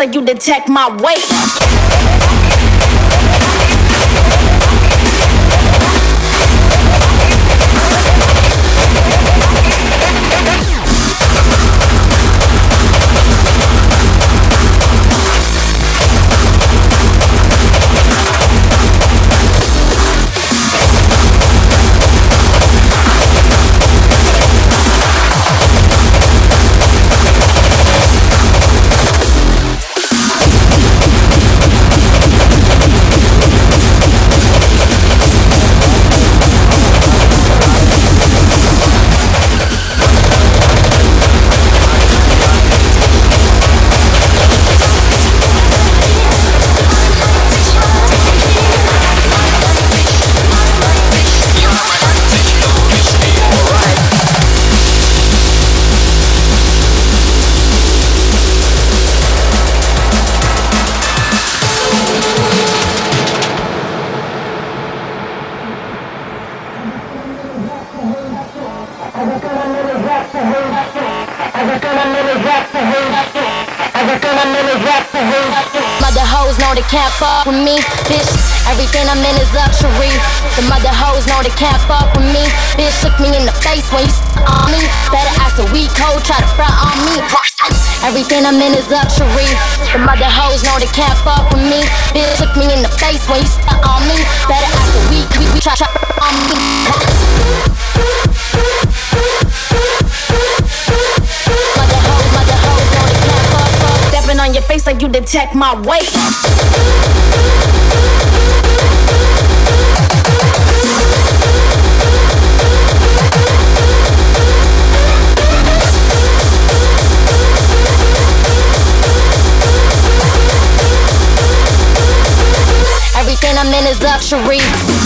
so you detect my weight. Mother hoes know they can't fuck with me, bitch. Everything I'm in is luxury. The mother hoes know they can't fuck with me, bitch. Look me in the face when you on me. Better ask a weak hoe, try to front on me. Everything I'm in is luxury. The mother hoes know they can't fuck with me, bitch. Look me in the face when you on me. Better ask a weak, we, we try, try on me. Face like you detect my weight. Everything I'm in is luxury.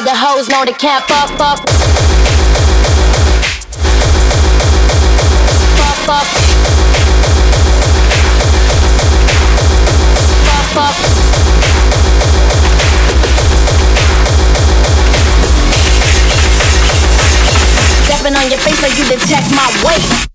Mother hoes know they can't fuck, fuck. Fuck, fuck. Fuck, fuck. Stepping on your face like you detect my weight.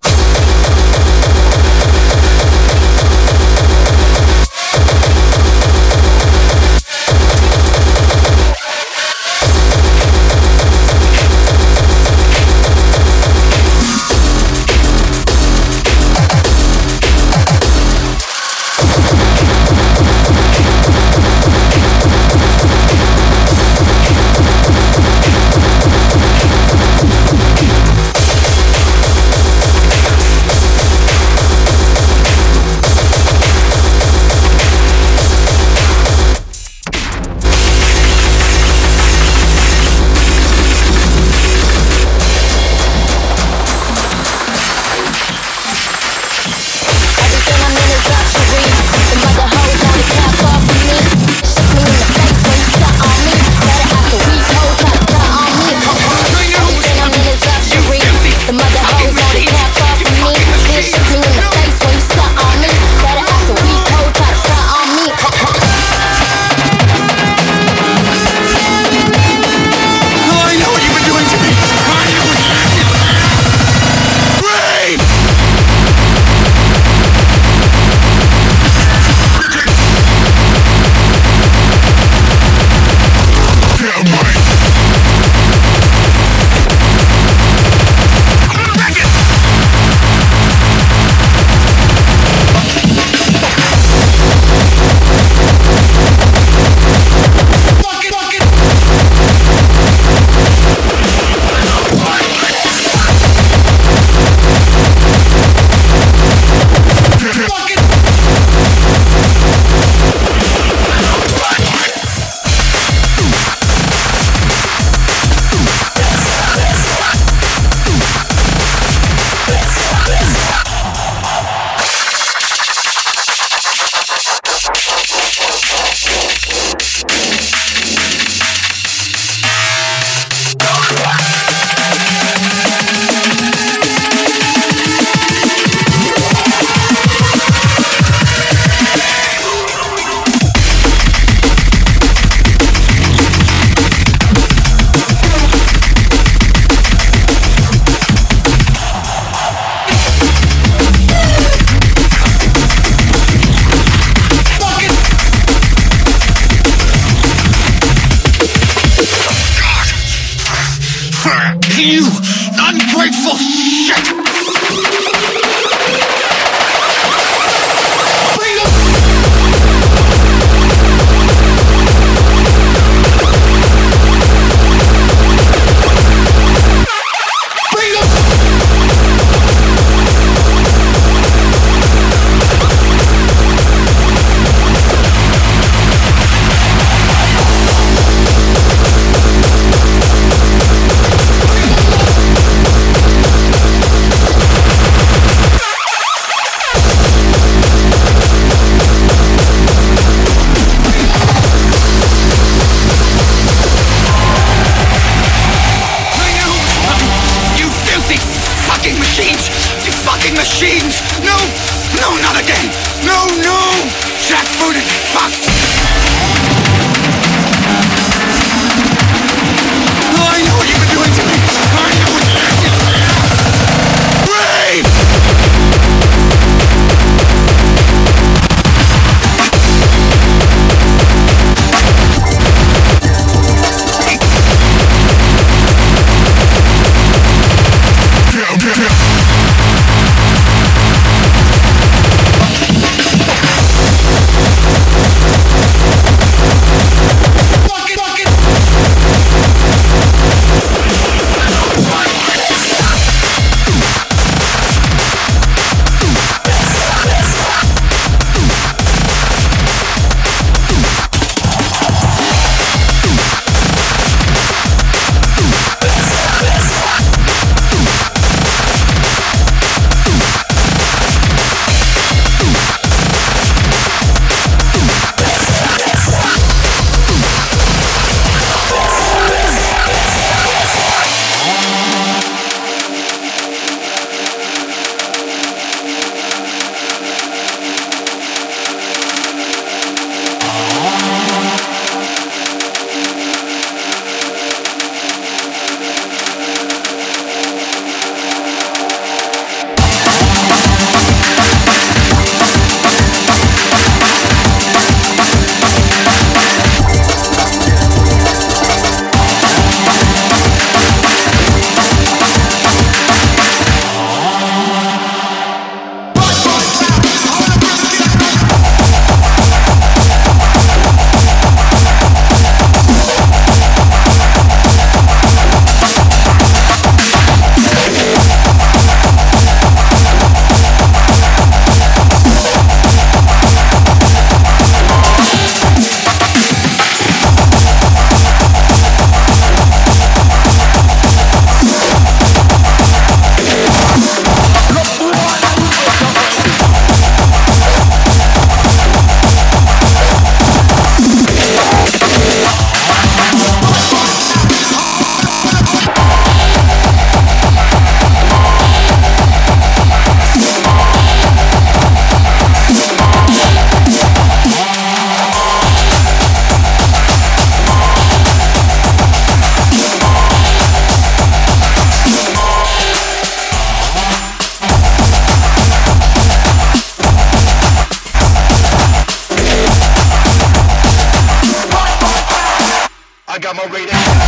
I'm a raider.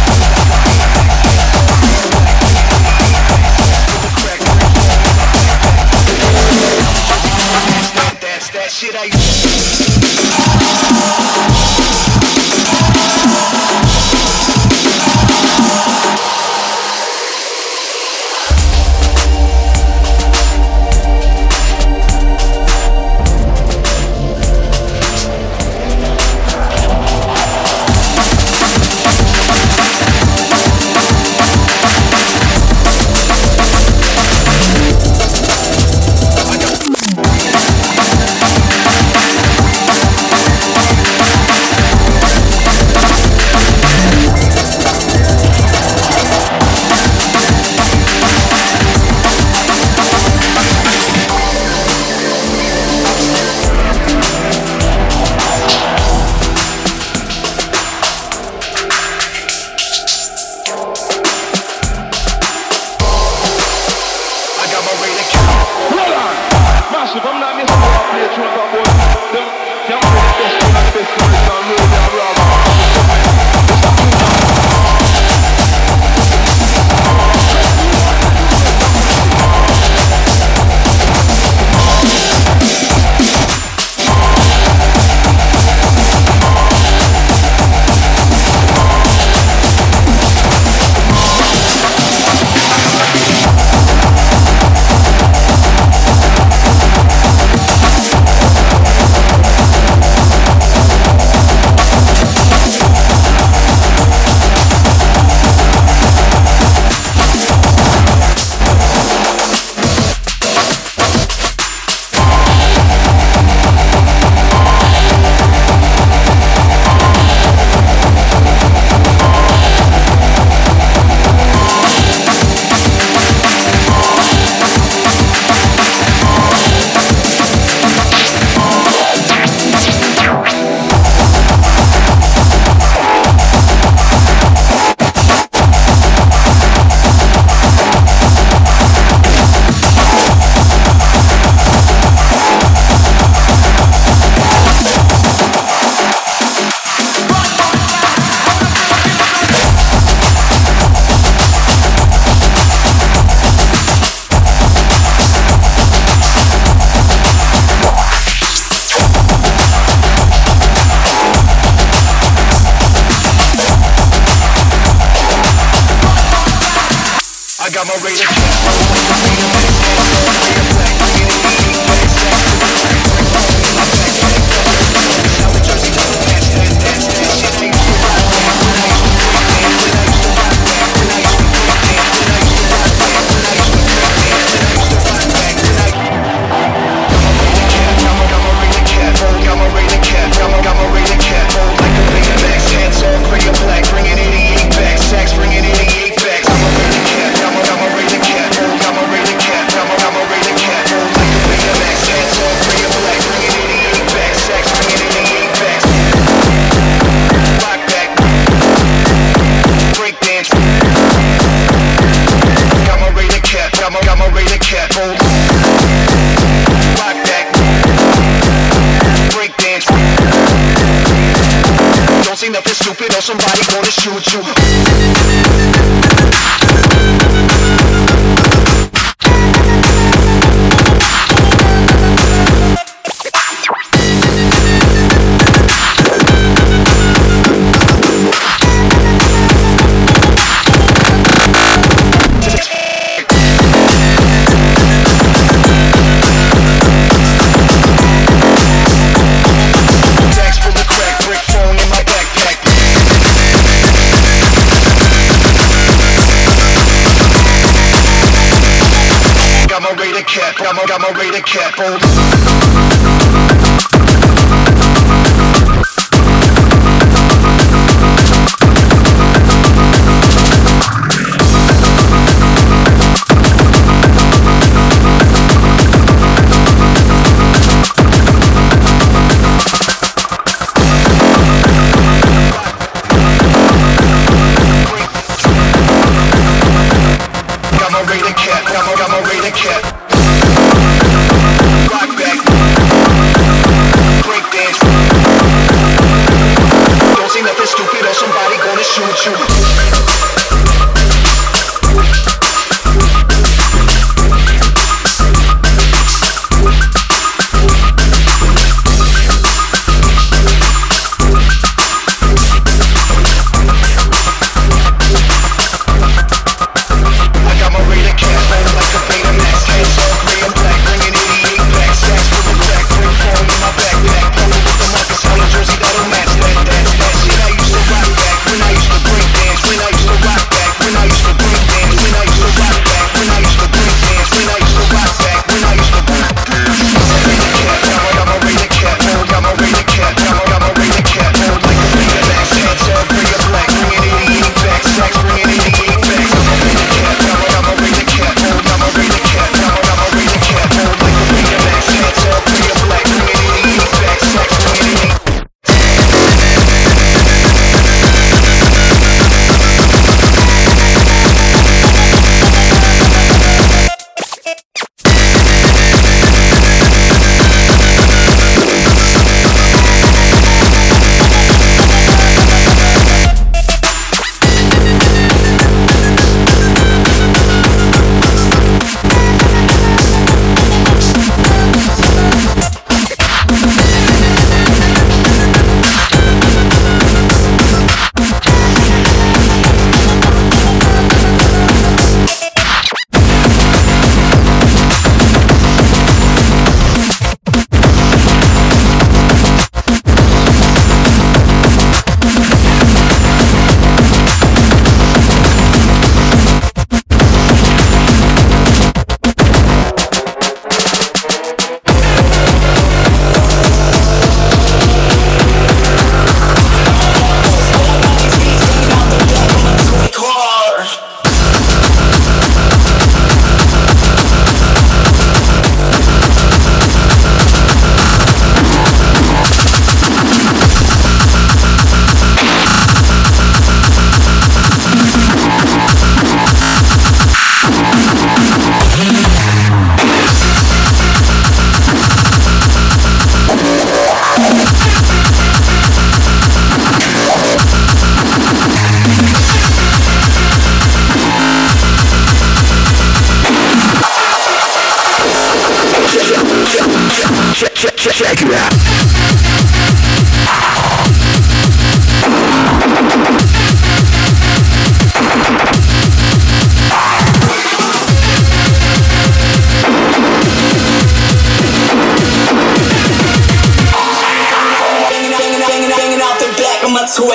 Chapel.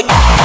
like.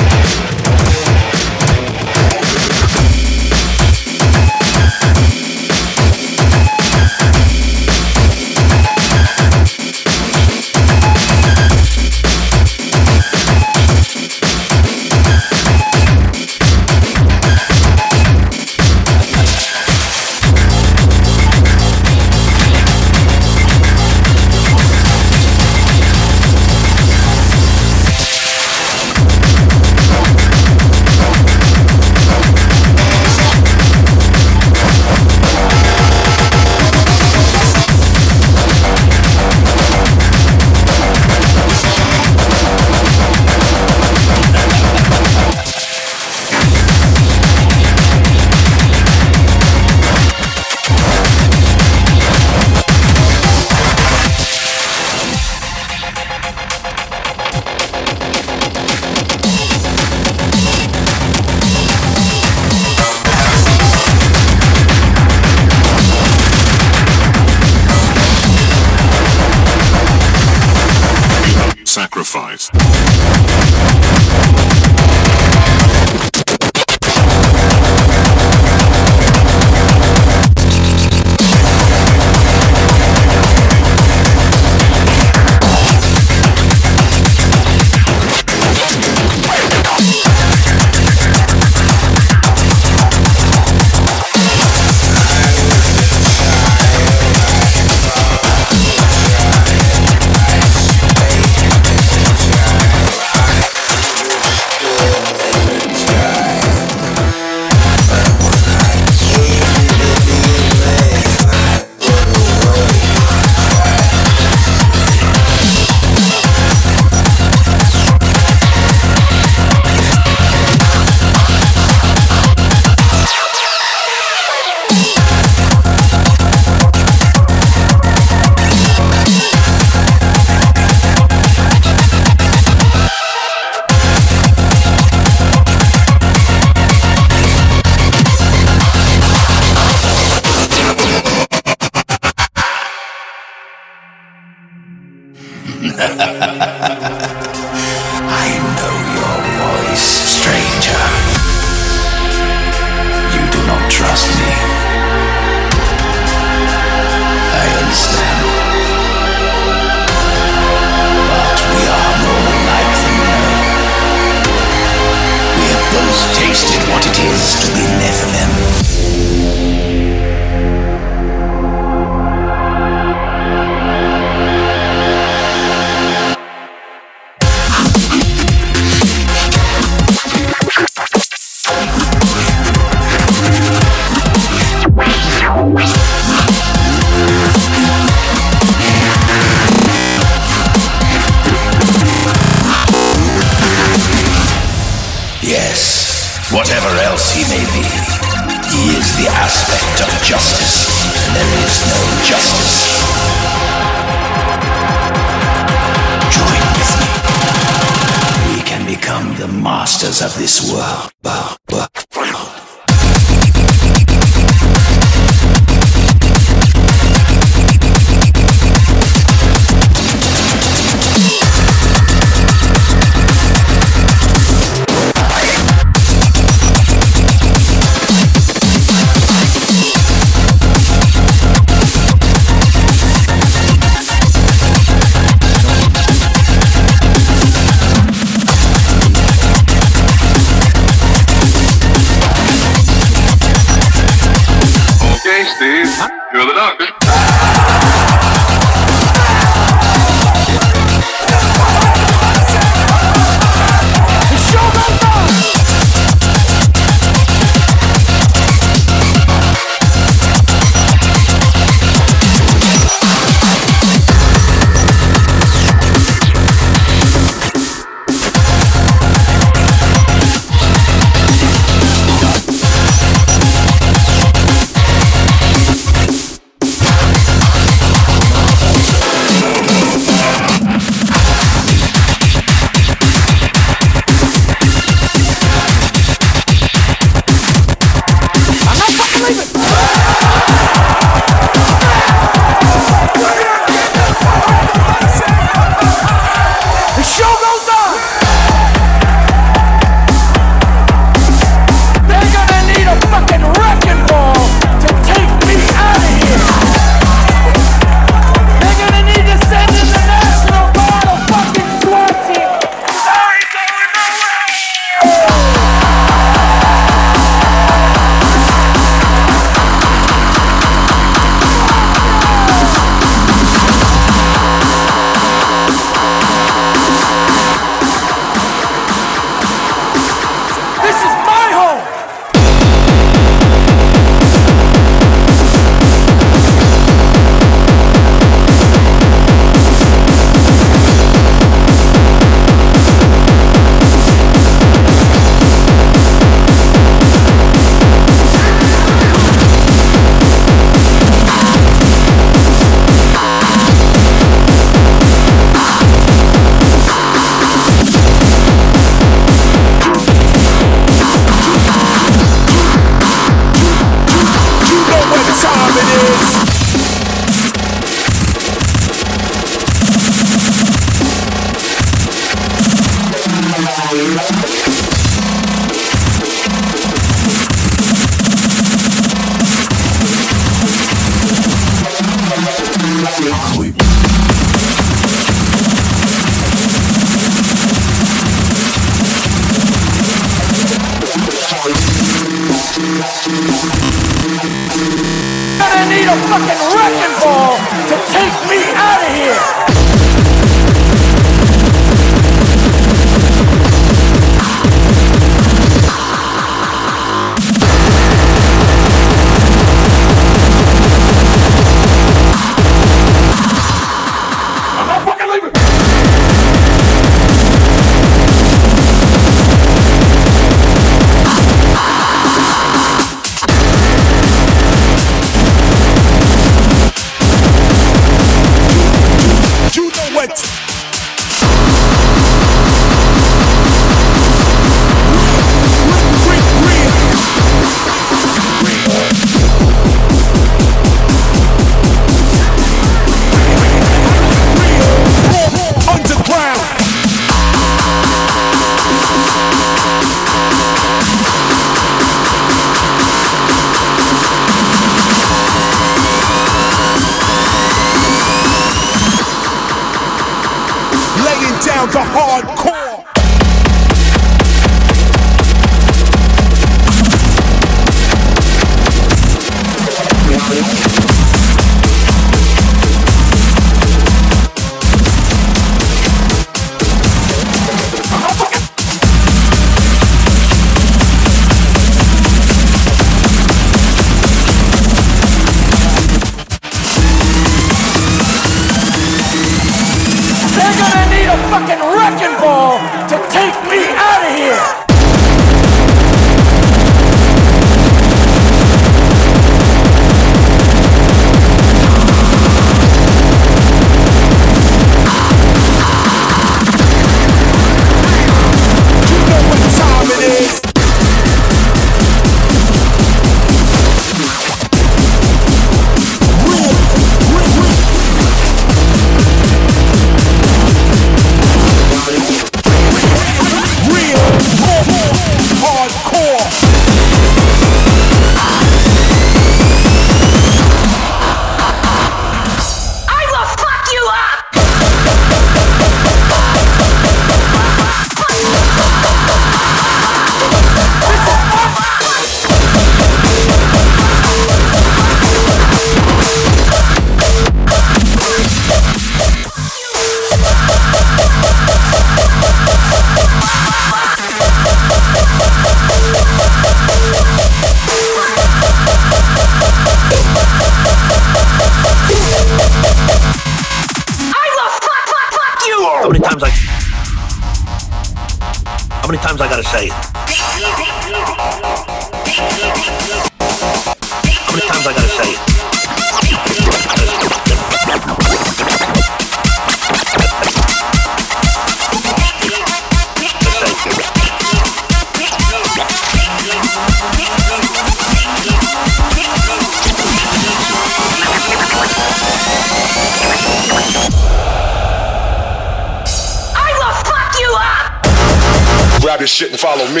Shit and follow me.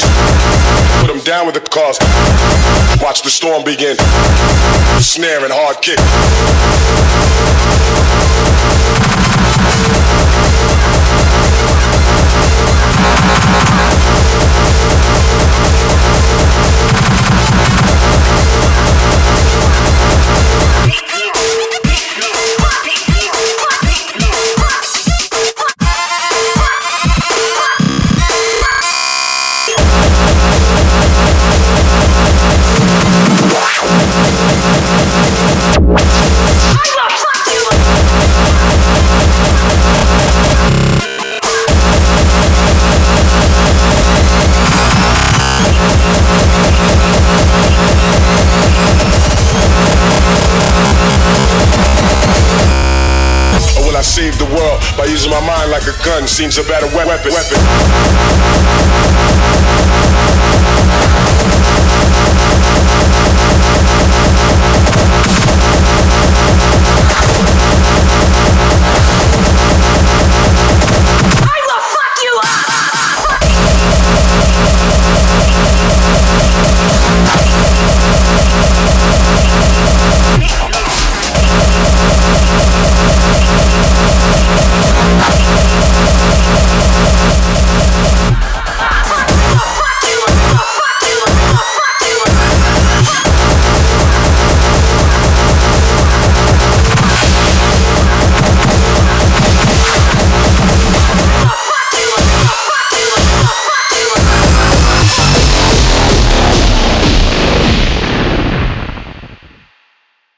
Put them down with the cause. Watch the storm begin. Snare and hard kick. Save the world by using my mind like a gun. Seems a better weapon. weapon.